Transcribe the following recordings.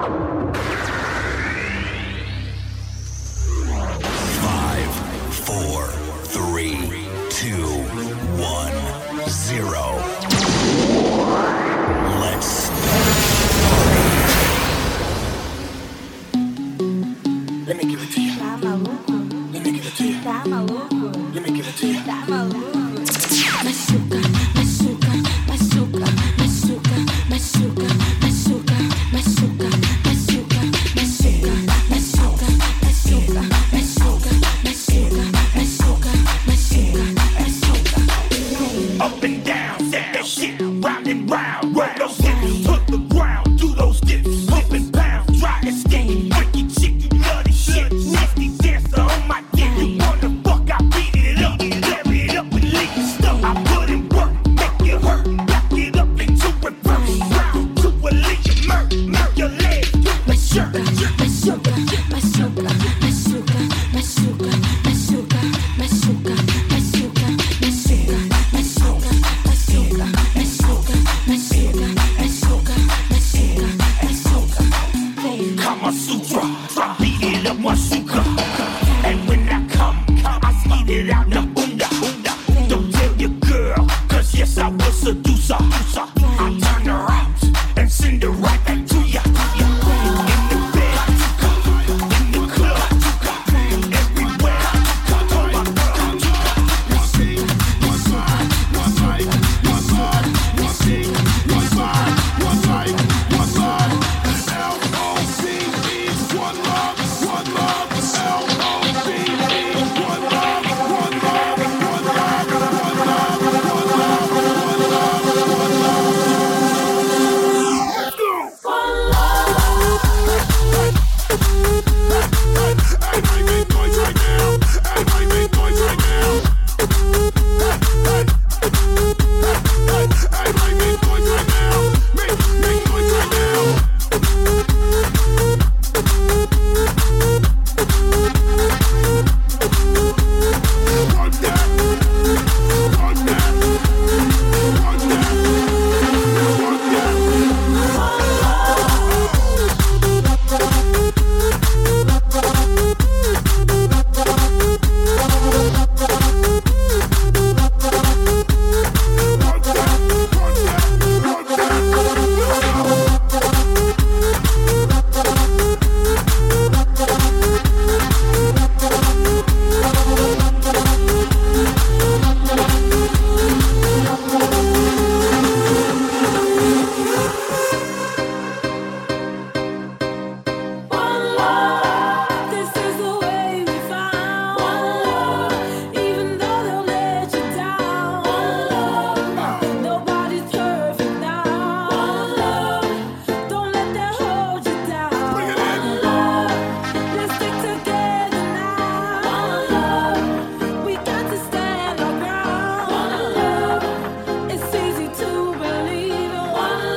you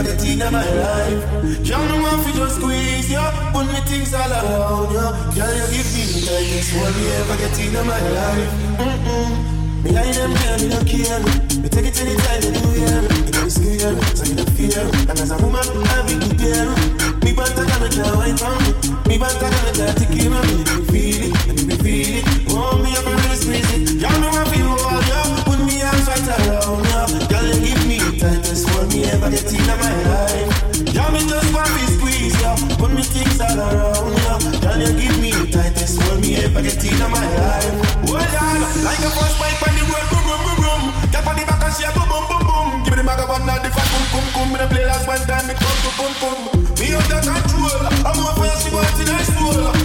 for the thing of my life. Girl, no one for just squeeze you. Put me things all around you. Girl, you give me the tightest one you ever get in my life. Mm-mm. Me lie them girl, me don't care. Me take it anytime, me do yeah. Me don't scared, so you don't fear. And as a woman, I be prepared. Me want to come and try white on me. Me want to come and try to kill me. Me feel it, me feel it. Oh, me up and really squeeze it. get in my life. Yeah, me just want me squeeze, yeah. Put me things all around, yeah. Girl, you give me the tightest hold me ever get in my life. Hold oh, on, like a first bike on the road, boom, boom, boom, boom. Get on the back and share, boom, boom, boom, boom. Give me the microphone now, the fuck, boom, boom, boom. Me the play last one time, me come, boom, boom, boom. Me under control, I'm over, she wants in her soul.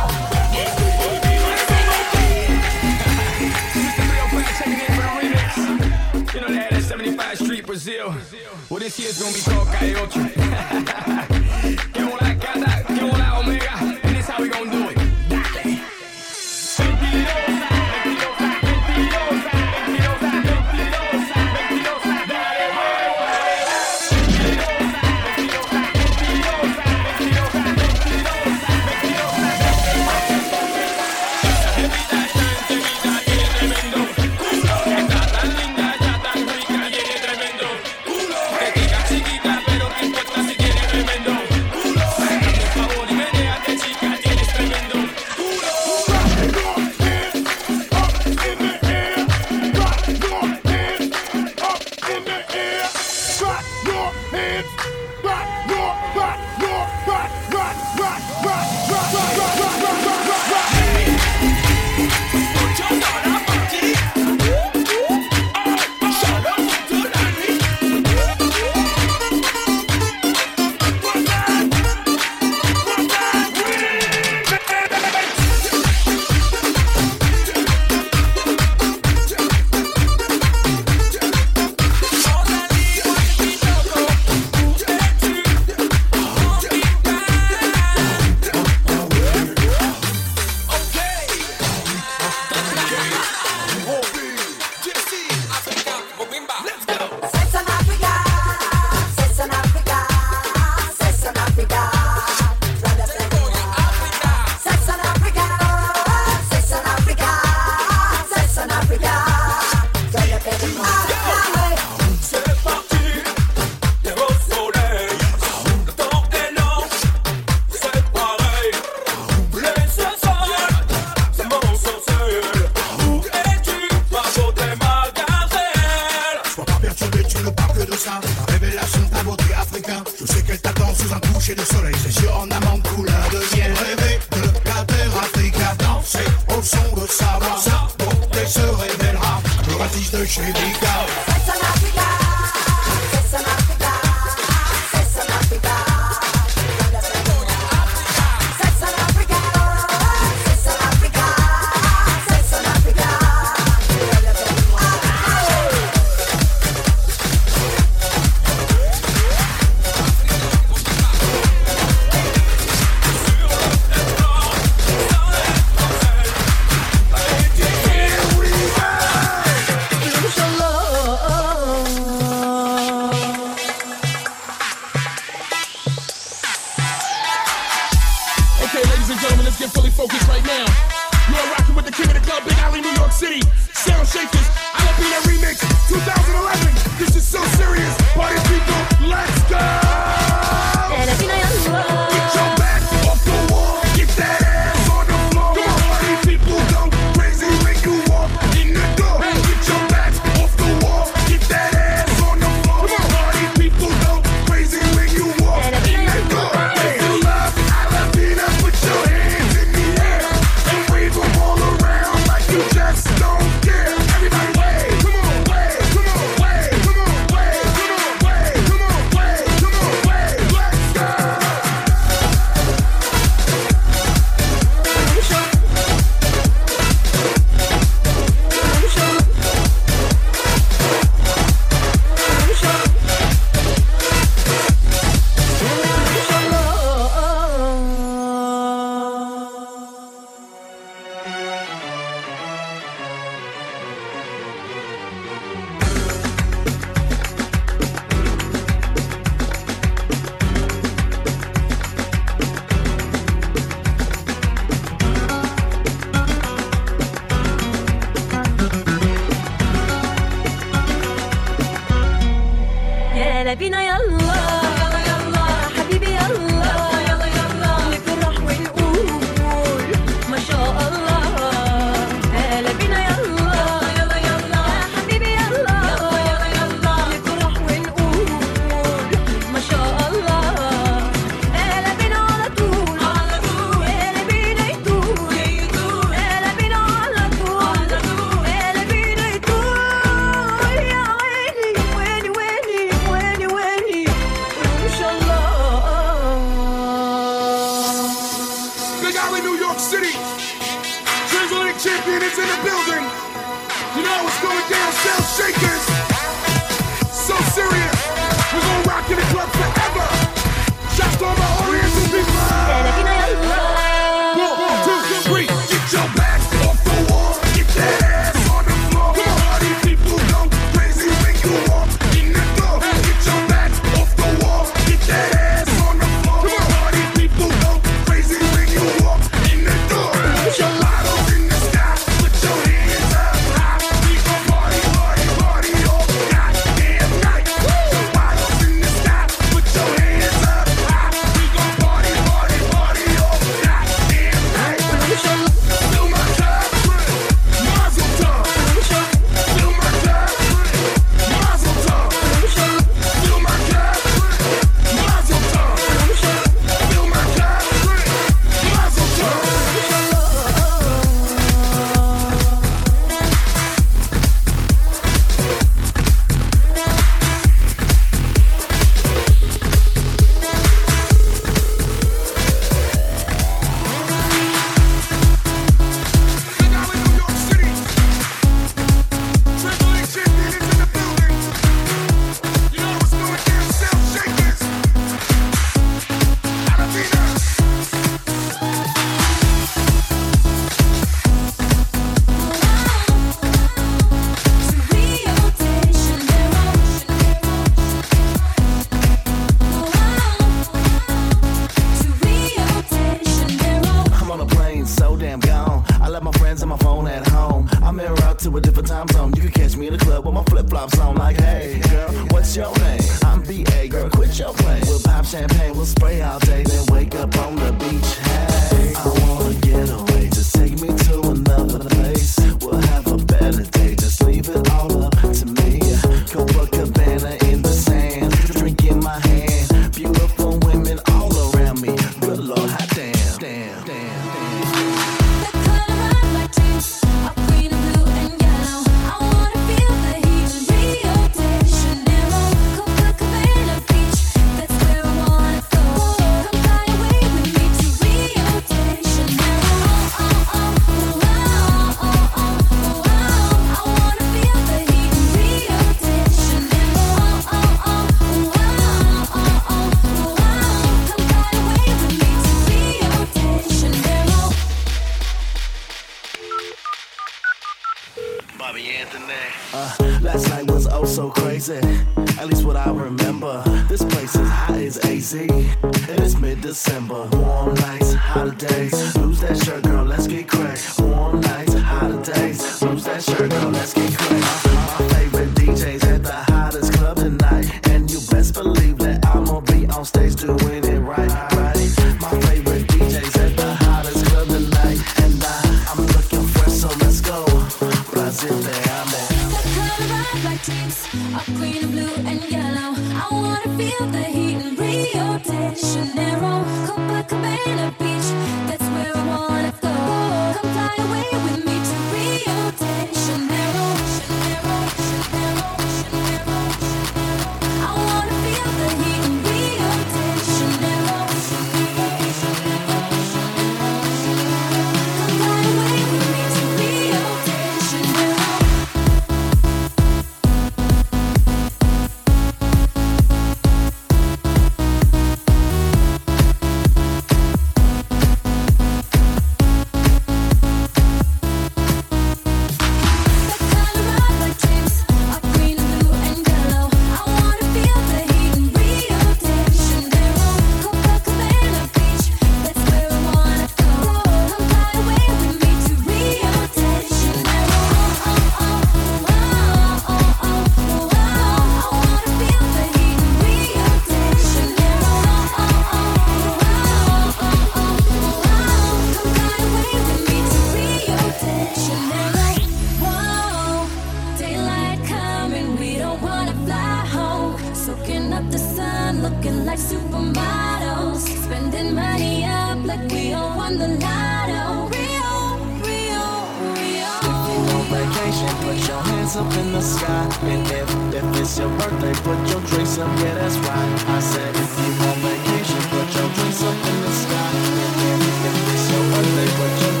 vacation, put your hands up in the sky. And if, if it's your birthday, put your drinks up, yeah, that's right. I said, if you on vacation, put your drinks up in the sky. And if, if it's your birthday, put your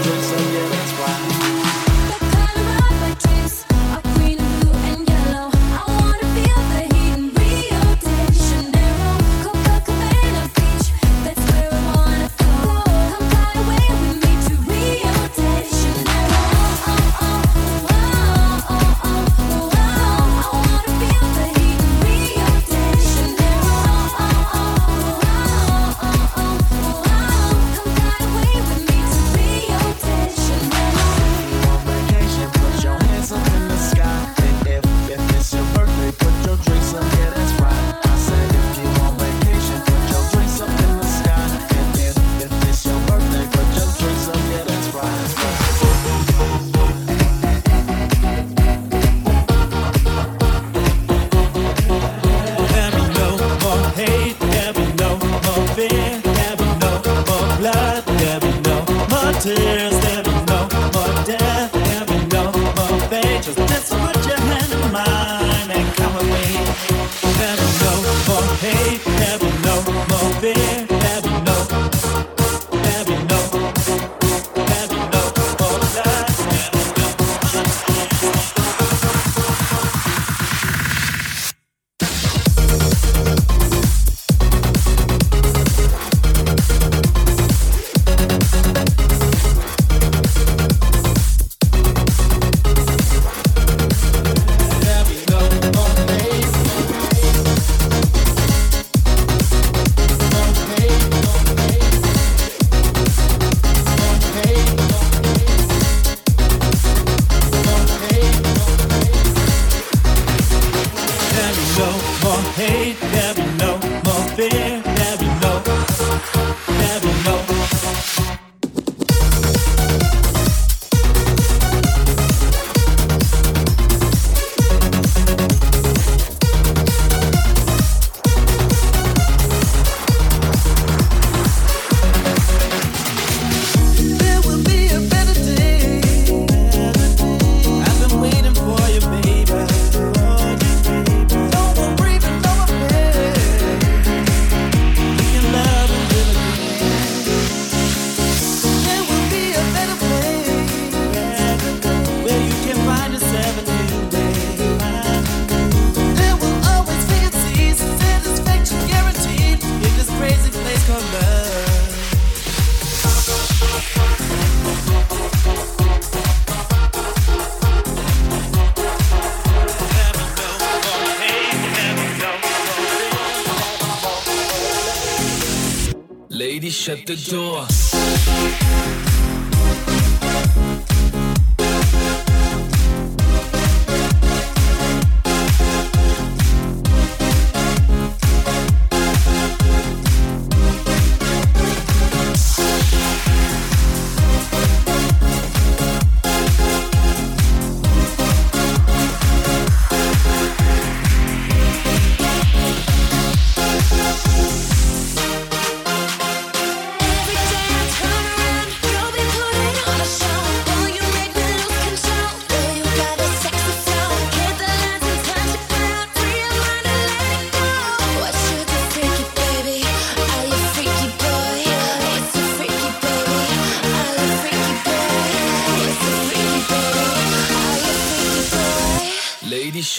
shut the door.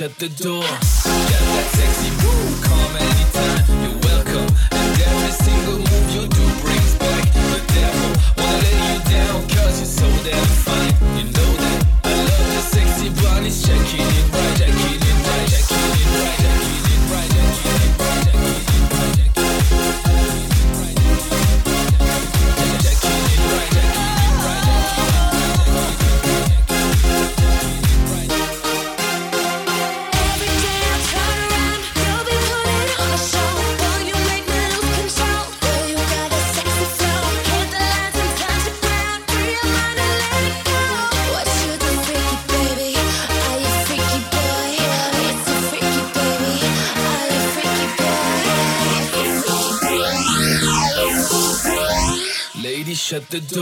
shut the door. the door.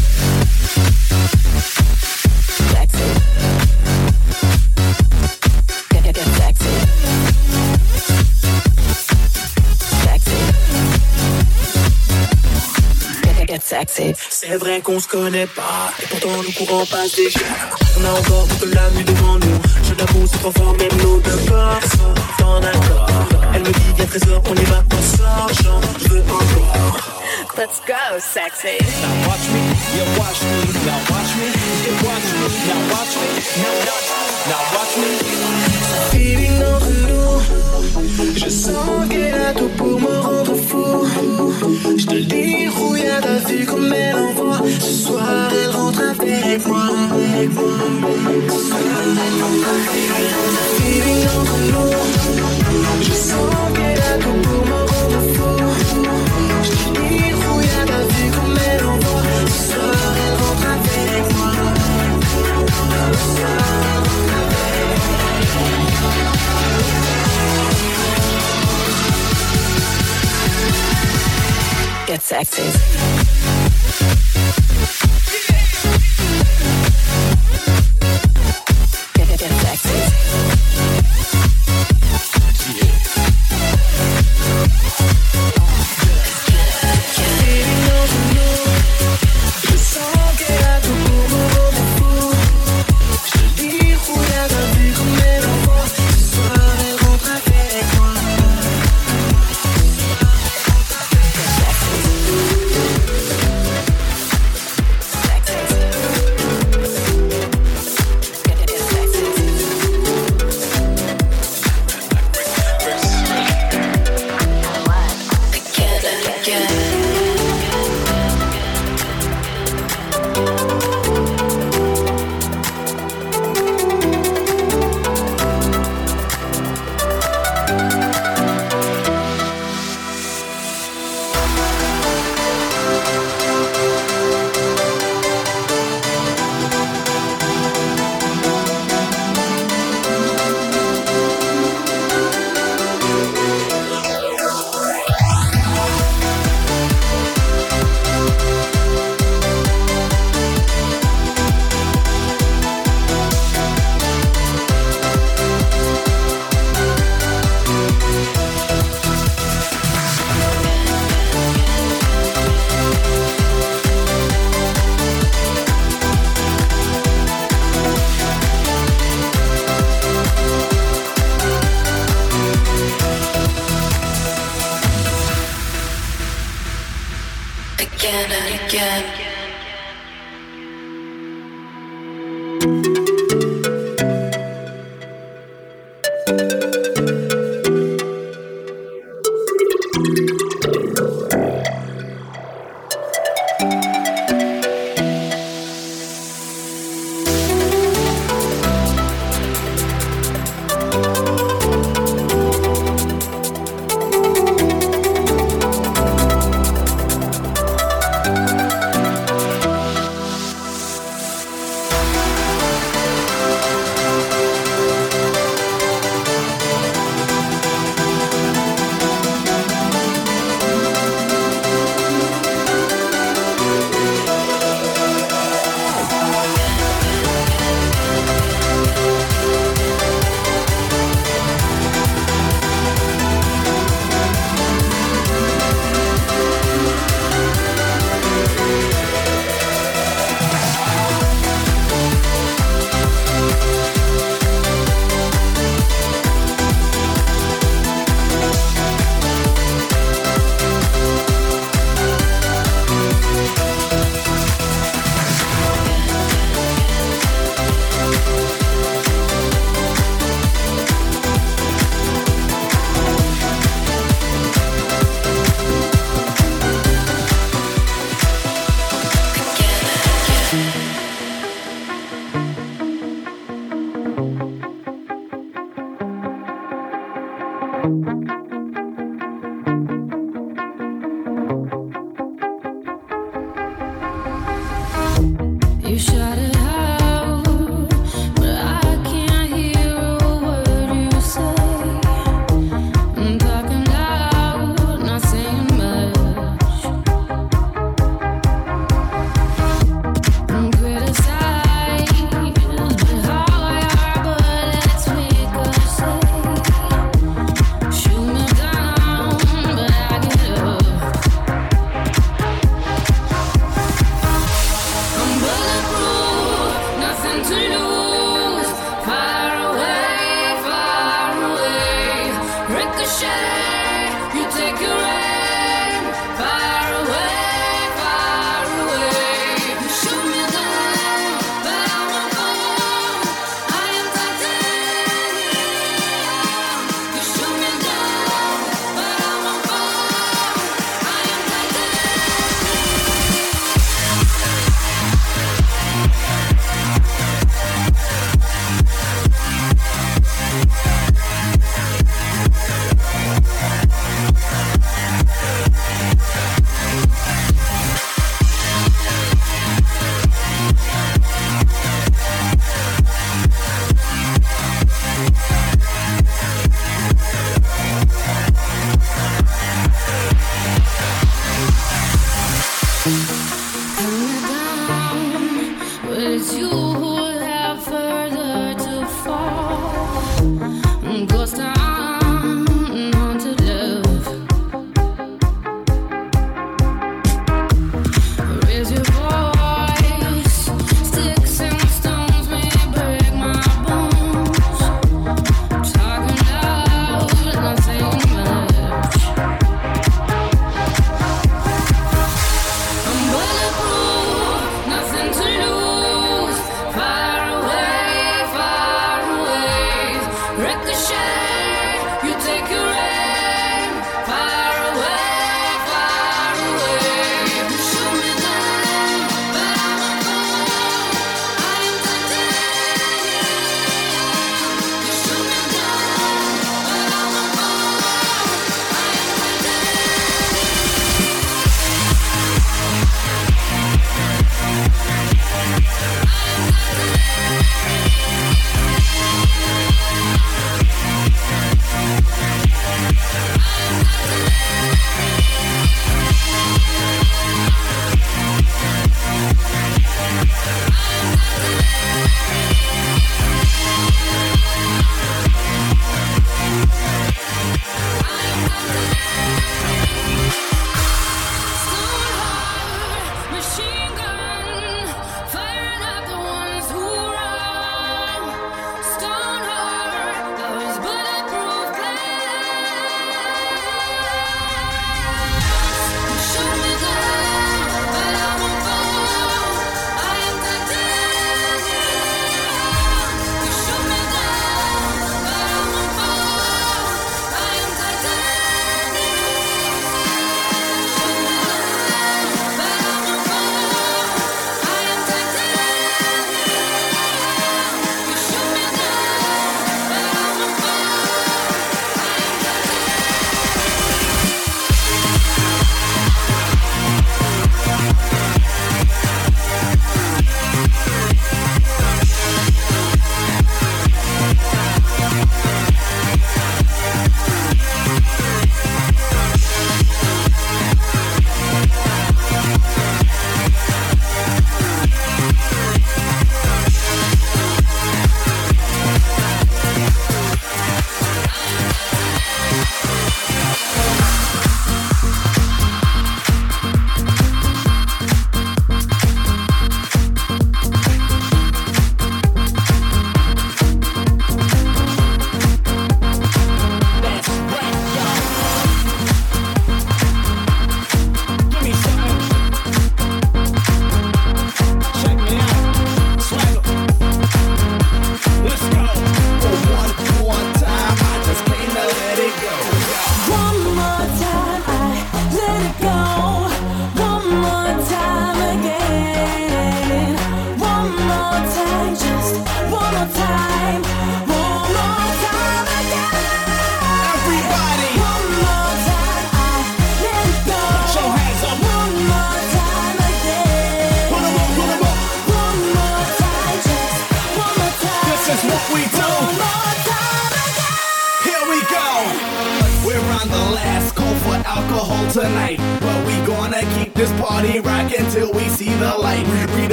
C'est vrai qu'on se connaît pas, et pourtant nous courons passe déjà. On a encore toute la nuit devant nous. Je l'avoue, c'est trop fort, même nos deux corps sont en accord. Elle me dit, a trésor, on y va, on sort, genre, je veux encore. Let's go, sexy. Now watch me, yeah, watch me. Now watch me, yeah, watch me. Now watch me, now watch Now watch me. Now watch me feeling en relou. Je sens qu'elle a tout pour me rendre fou. Je te dis, rouille à ta vue comme elle envoie. Ce soir, elle rentre avec moi. Avec moi. Feeling en relou. Je sens qu'elle a tout pour me rendre fou. Je te dérouille à ta vue comme elle envoie. Ce soir, elle rentre avec moi. Ce soir, elle rentre avec moi. Get sexy.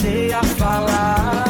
comecei a falar.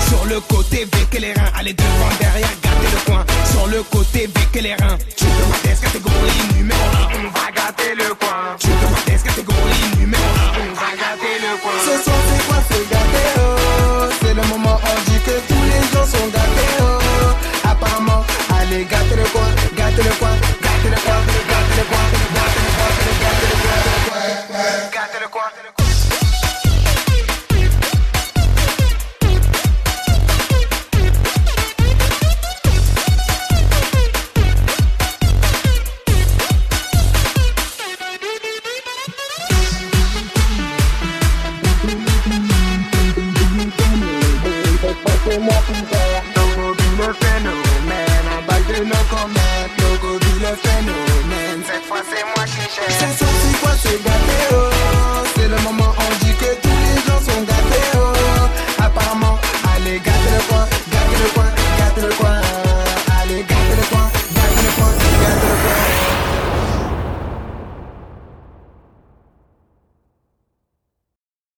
Sur le côté, vécu les reins. Allez devant, derrière, gardez le coin. Sur le côté, vécu les reins. Tu te demandes catégorie numéro 1. On va gâter le coin. Tu te